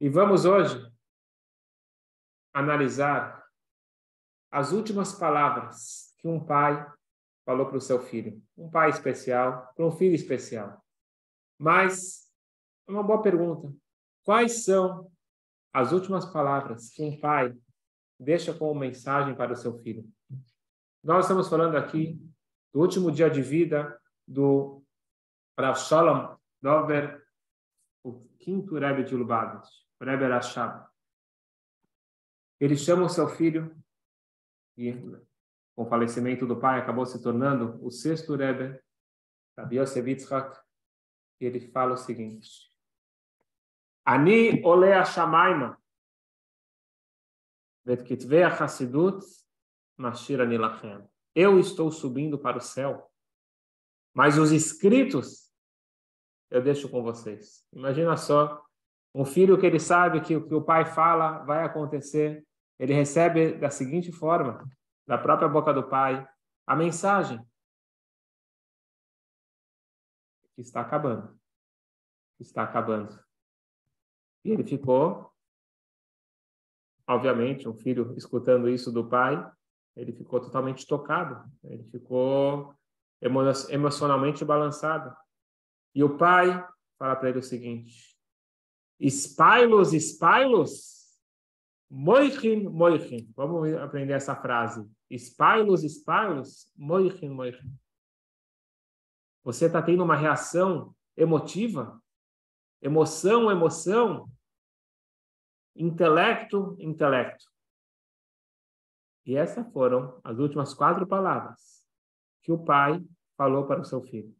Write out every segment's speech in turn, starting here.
E vamos hoje analisar as últimas palavras que um pai falou para o seu filho. Um pai especial, para um filho especial. Mas, é uma boa pergunta. Quais são as últimas palavras que um pai deixa como mensagem para o seu filho? Nós estamos falando aqui do último dia de vida do Rav Shalom Dover, o quinto Rebbe de Lubavitch, Rebbe Rashab. Ele chama o seu filho e, com o falecimento do pai, acabou se tornando o sexto Rebbe, Rabbi Yosef Yitzhak, e ele fala o seguinte: Ani ole Shamaima, vet kitvei Hassidut, mashir ani lachem. Eu estou subindo para o céu, mas os escritos eu deixo com vocês. Imagina só, um filho que ele sabe que o que o pai fala vai acontecer, ele recebe da seguinte forma, da própria boca do pai, a mensagem que está acabando. Está acabando. E ele ficou, obviamente, um filho escutando isso do pai, ele ficou totalmente tocado, ele ficou emocionalmente balançado. E o pai fala para ele o seguinte: Espailos, espailos, moichin, moichin. Vamos aprender essa frase. Espailos, espailos, moichin, moichin. Você está tendo uma reação emotiva? Emoção, emoção? Intelecto, intelecto. E essas foram as últimas quatro palavras que o pai falou para o seu filho.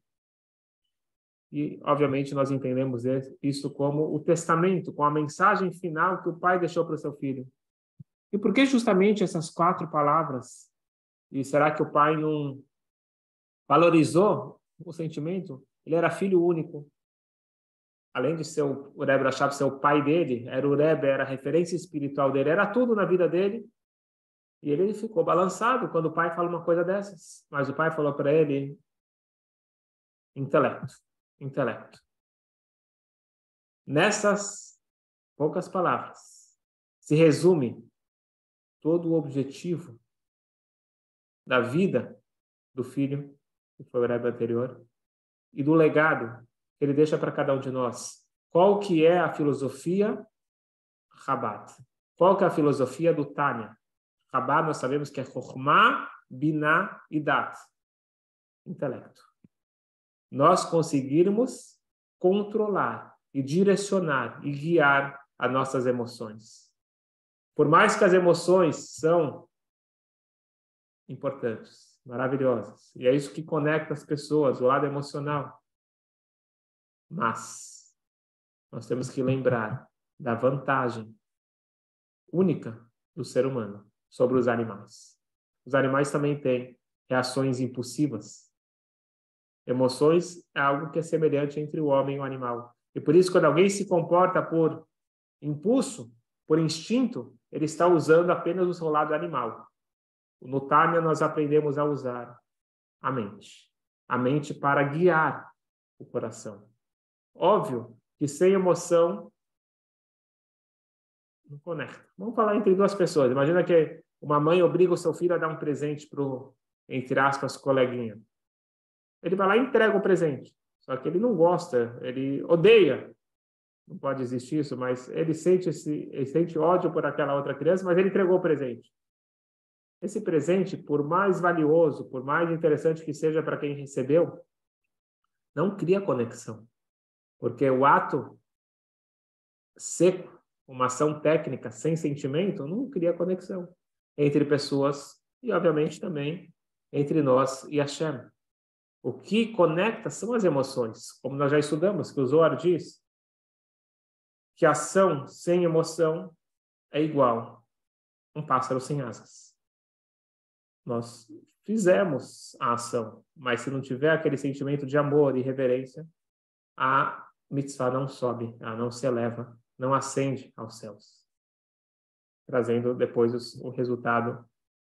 E, obviamente, nós entendemos isso como o testamento, com a mensagem final que o pai deixou para o seu filho. E por que justamente essas quatro palavras? E será que o pai não valorizou o sentimento? Ele era filho único. Além de ser o, Rebbe Rashab ser o pai dele, era o Rebbe, era a referência espiritual dele, era tudo na vida dele. E ele ficou balançado quando o pai fala uma coisa dessas. Mas o pai falou para ele: intelecto, intelecto. Nessas poucas palavras se resume todo o objetivo da vida do filho, que foi o anterior, e do legado que ele deixa para cada um de nós. Qual que é a filosofia Rabat? Qual que é a filosofia do Tânia? Rabá nós sabemos que é Chokhmah, Binah e Dat. Intelecto. Nós conseguirmos controlar e direcionar e guiar as nossas emoções. Por mais que as emoções são importantes, maravilhosas, e é isso que conecta as pessoas, o lado emocional. Mas nós temos que lembrar da vantagem única do ser humano sobre os animais. Os animais também têm reações impulsivas. Emoções é algo que é semelhante entre o homem e o animal. E por isso, quando alguém se comporta por impulso, por instinto, ele está usando apenas o seu lado animal. No Tânia, nós aprendemos a usar a mente. A mente para guiar o coração. Óbvio que sem emoção não conecta. Vamos falar entre duas pessoas. Imagina que uma mãe obriga o seu filho a dar um presente pro, entre aspas, coleguinha. Ele vai lá e entrega o presente. Só que ele não gosta, ele odeia. Não pode existir isso, mas ele sente esse, ele sente ódio por aquela outra criança, mas ele entregou o presente. Esse presente, por mais valioso, por mais interessante que seja para quem recebeu, não cria conexão. Porque o ato seco, uma ação técnica sem sentimento, não cria conexão entre pessoas e, obviamente, também entre nós e Hashem. O que conecta são as emoções, como nós já estudamos, que o Zohar diz que ação sem emoção é igual um pássaro sem asas. Nós fizemos a ação, mas se não tiver aquele sentimento de amor e reverência, a mitzvah não sobe, ela não se eleva, não ascende aos céus trazendo depois o resultado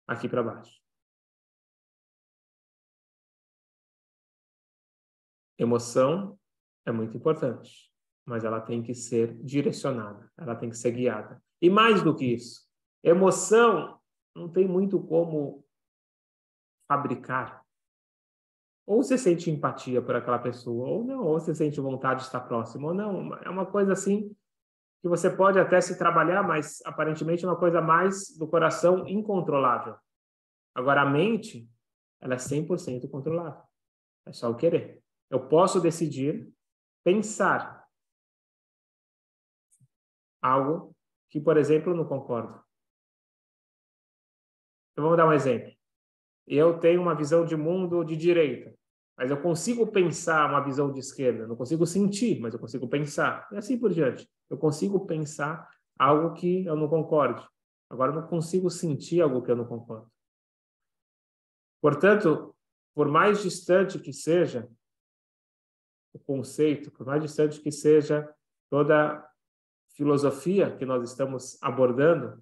aqui para baixo. Emoção é muito importante. mas ela tem que ser direcionada, ela tem que ser guiada. E mais do que isso, emoção não tem muito como fabricar. Ou você sente empatia por aquela pessoa, ou não, ou você sente vontade de estar próximo, ou não. É uma coisa assim que você pode até se trabalhar, mas aparentemente é uma coisa mais do coração incontrolável. Agora, a mente, ela é 100% controlável. É só o querer. Eu posso decidir pensar algo que, por exemplo, eu não concordo. Então, vamos dar um exemplo. Eu tenho uma visão de mundo de direita, mas eu consigo pensar uma visão de esquerda. não consigo sentir, mas eu consigo pensar. E assim por diante. Eu consigo pensar algo que eu não concorde. Agora, eu não consigo sentir algo que eu não concordo. Portanto, por mais distante que seja o conceito, por mais distante que seja toda filosofia que nós estamos abordando,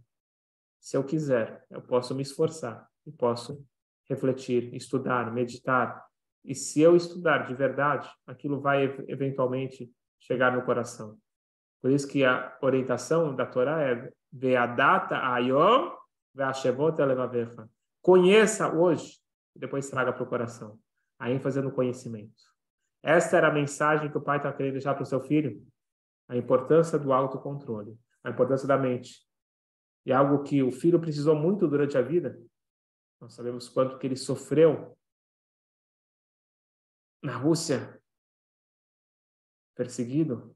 se eu quiser, eu posso me esforçar e posso refletir, estudar, meditar. E se eu estudar de verdade, aquilo vai eventualmente chegar no coração. Por isso que a orientação da Torá é Ve'adata ayom ve'ashevot. Conheça hoje e depois traga para o coração. A ênfase no conhecimento. Esta era a mensagem que o pai está querendo deixar para o seu filho. A importância do autocontrole, a importância da mente. E algo que o filho precisou muito durante a vida. Nós sabemos quanto que ele sofreu na Rússia, perseguido.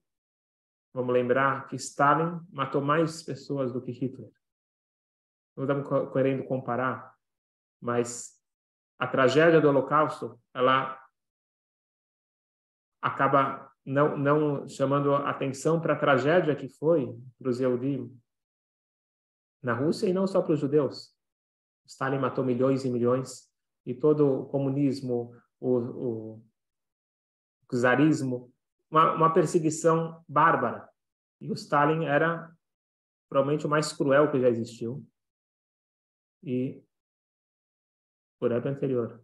Vamos lembrar que Stalin matou mais pessoas do que Hitler. Não estamos querendo comparar, mas a tragédia do Holocausto, ela acaba não, não chamando atenção para a tragédia que foi para os Yehudim na Rússia e não só para os judeus. Stalin matou milhões e milhões e todo o comunismo, o, o, o czarismo, uma, uma perseguição bárbara. E o Stalin era provavelmente o mais cruel que já existiu. E por ano anterior.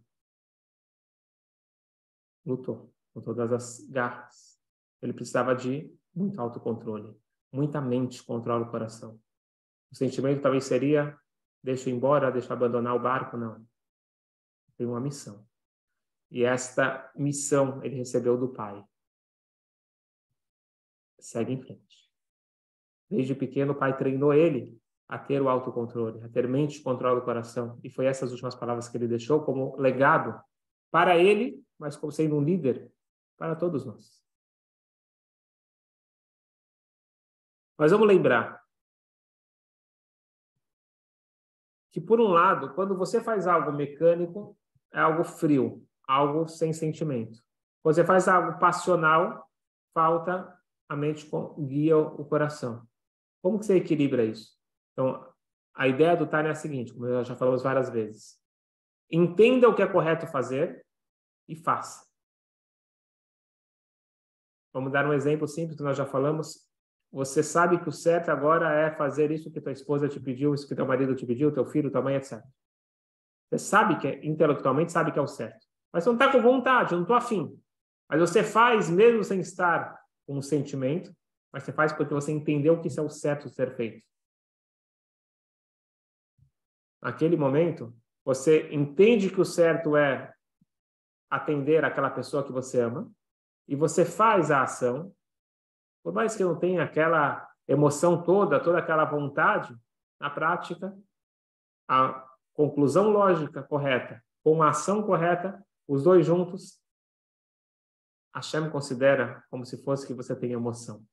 Lutou com todas as garras. Ele precisava de muito autocontrole, muita mente controla o coração. O sentimento talvez seria: deixa eu embora, deixa eu abandonar o barco. Não. Tem uma missão. E esta missão ele recebeu do Pai. Segue em frente. Desde pequeno, o Pai treinou ele a ter o autocontrole, a ter mente que controla o coração. E foi essas últimas palavras que ele deixou como legado para ele, mas como sendo um líder para todos nós. Mas vamos lembrar que, por um lado, quando você faz algo mecânico, é algo frio, algo sem sentimento. Quando você faz algo passional, falta a mente guia o coração. Como que você equilibra isso? Então, a ideia do Tânia é a seguinte, como nós já falamos várias vezes. Entenda o que é correto fazer e faça. Vamos dar um exemplo simples que nós já falamos. Você sabe que o certo agora é fazer isso que tua esposa te pediu, isso que teu marido te pediu, teu filho, tua mãe, etc. Você sabe que, é, intelectualmente, sabe que é o certo. Mas você não está com vontade, não estou afim. Mas você faz mesmo sem estar com um sentimento, mas você faz porque você entendeu que isso é o certo ser feito naquele momento, você entende que o certo é atender aquela pessoa que você ama e você faz a ação, por mais que não tenha aquela emoção toda, toda aquela vontade, na prática, a conclusão lógica correta com a ação correta, os dois juntos, Hashem considera como se fosse que você tem emoção.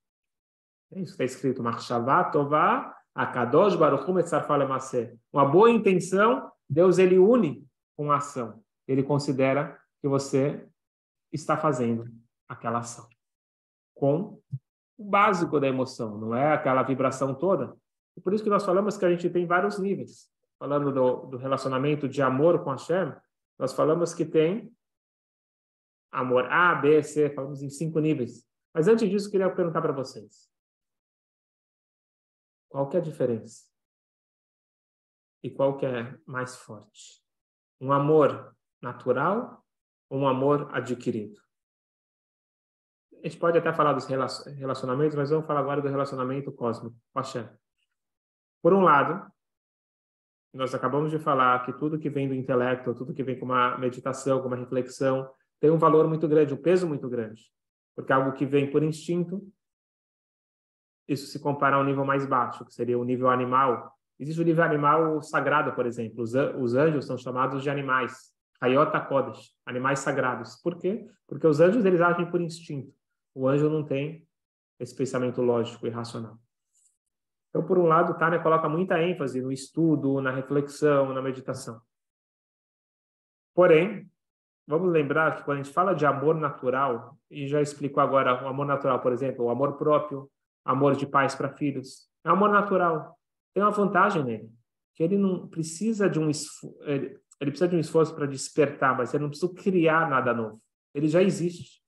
É isso está escrito, Marshavá Tová Akadosh Baruch Uma boa intenção, Deus ele une com a ação. Ele considera que você está fazendo aquela ação com o básico da emoção, não é aquela vibração toda. E por isso que nós falamos que a gente tem vários níveis. Falando do, do relacionamento de amor com Hashem, nós falamos que tem amor A, B, C, falamos em cinco níveis. Mas antes disso, queria perguntar para vocês. Qual que é a diferença? E qual que é mais forte? Um amor natural ou um amor adquirido? A gente pode até falar dos relacionamentos, mas vamos falar agora do relacionamento cósmico, Hashem. Por um lado, nós acabamos de falar que tudo que vem do intelecto, tudo que vem com uma meditação, com uma reflexão, tem um valor muito grande, um peso muito grande. Porque algo que vem por instinto, isso se compara a um nível mais baixo, que seria o nível animal. Existe o nível animal sagrado, por exemplo. Os anjos são chamados de animais. Hayota Kodesh, animais sagrados. Por quê? Porque os anjos eles agem por instinto. O anjo não tem esse pensamento lógico e racional. Então, por um lado, Tânia coloca muita ênfase no estudo, na reflexão, na meditação. Porém, vamos lembrar que quando a gente fala de amor natural, e já explicou agora o amor natural, por exemplo, o amor próprio, amor de pais para filhos, é amor natural. Tem uma vantagem nele, que ele não precisa de um ele, ele precisa de um esforço para despertar, mas ele não precisa criar nada novo. Ele já existe.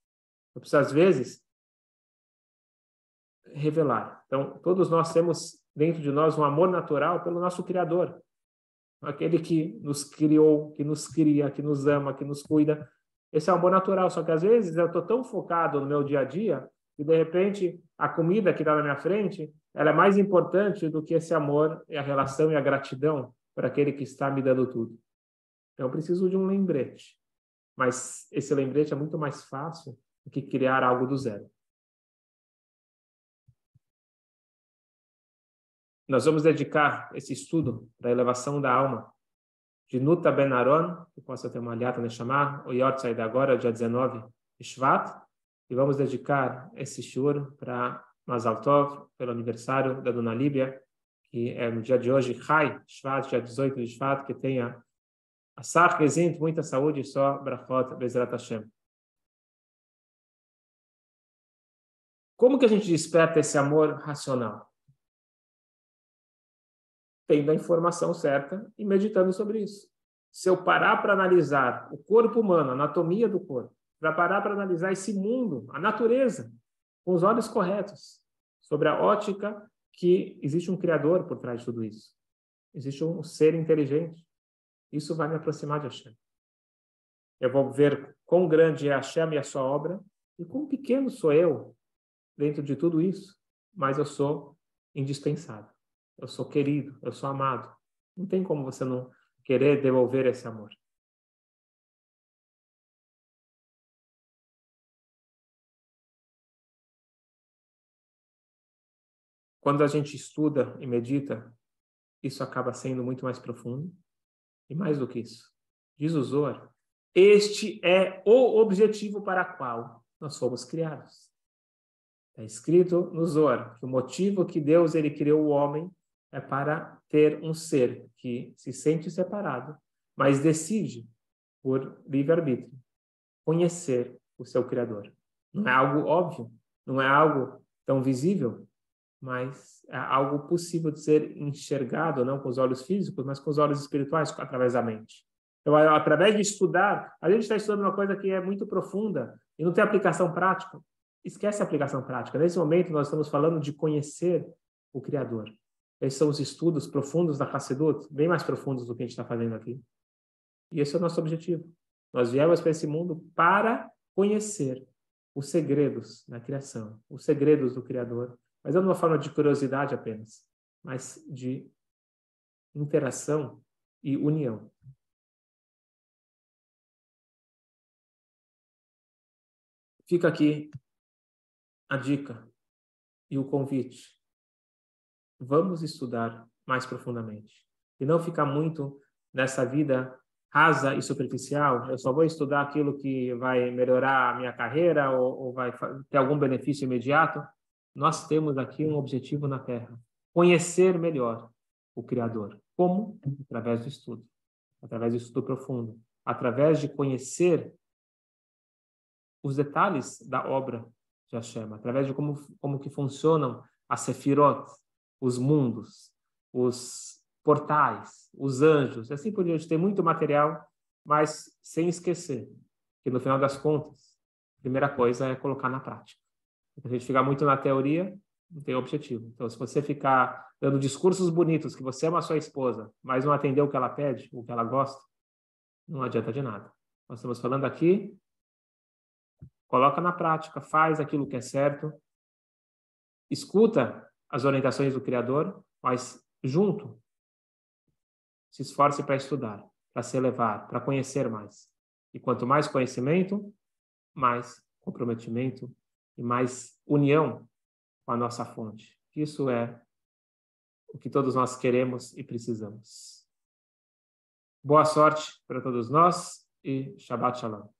Eu preciso às vezes revelar. Então, todos nós temos dentro de nós um amor natural pelo nosso Criador, aquele que nos criou, que nos cria, que nos ama, que nos cuida. Esse é o amor natural, só que às vezes eu estou tão focado no meu dia a dia que de repente a comida que está na minha frente ela é mais importante do que esse amor e a relação e a gratidão para aquele que está me dando tudo. Então eu preciso de um lembrete, mas esse lembrete é muito mais fácil do que criar algo do zero. Nós vamos dedicar esse estudo da elevação da alma de Nuta Ben Aron, que possa ter uma aliata ne chamar, o Yort agora, dia 19 de Shvat, e vamos dedicar esse shur para Mazal Tov, pelo aniversário da Dona Líbia, que é no dia de hoje, Chai, Shvat, dia 18 de Shvat, que tenha a Sar muita saúde e só Brachot Bezrat Hashem. Como que a gente desperta esse amor racional? tendo a informação certa e meditando sobre isso. Se eu parar para analisar o corpo humano, a anatomia do corpo, para parar para analisar esse mundo, a natureza, com os olhos corretos, sobre a ótica que existe um criador por trás de tudo isso. Existe um ser inteligente. Isso vai me aproximar de Hashem. Eu vou ver quão grande é Hashem e a sua obra e quão pequeno sou eu dentro de tudo isso, mas eu sou indispensável eu sou querido, eu sou amado. Não tem como você não querer devolver esse amor. Quando a gente estuda e medita, isso acaba sendo muito mais profundo. E mais do que isso, diz o Zohar, este é o objetivo para o qual nós fomos criados. Está escrito no Zohar que o motivo que Deus ele criou o homem é para ter um ser que se sente separado, mas decide, por livre-arbítrio, conhecer o seu Criador. Não é algo óbvio, não é algo tão visível, mas é algo possível de ser enxergado, não com os olhos físicos, mas com os olhos espirituais, através da mente. Então, através de estudar, a gente está estudando uma coisa que é muito profunda e não tem aplicação prática. Esquece a aplicação prática. Nesse momento, nós estamos falando de conhecer o Criador. Esses são os estudos profundos da Hassidut, bem mais profundos do que a gente está fazendo aqui. E esse é o nosso objetivo. Nós viemos para esse mundo para conhecer os segredos da criação, os segredos do Criador, mas não de uma forma de curiosidade apenas, mas de interação e união. Fica aqui a dica e o convite vamos estudar mais profundamente. E não ficar muito nessa vida rasa e superficial, eu só vou estudar aquilo que vai melhorar a minha carreira ou, ou vai ter algum benefício imediato. Nós temos aqui um objetivo na Terra: conhecer melhor o Criador. Como? Através do estudo, através do estudo profundo, através de conhecer os detalhes da obra de Hashem, através de como, como que funcionam as sefirot, os mundos, os portais, os anjos, assim por diante. Tem muito material, mas sem esquecer que, no final das contas, a primeira coisa é colocar na prática. Se a gente ficar muito na teoria, não tem objetivo. Então, se você ficar dando discursos bonitos que você ama a sua esposa, mas não atender o que ela pede, o que ela gosta, não adianta de nada. Nós estamos falando aqui coloca na prática, faz aquilo que é certo, escuta as orientações do Criador, mas junto se esforce para estudar, para se elevar, para conhecer mais. E quanto mais conhecimento, mais comprometimento e mais união com a nossa fonte. Isso é o que todos nós queremos e precisamos. Boa sorte para todos nós e Shabbat Shalom.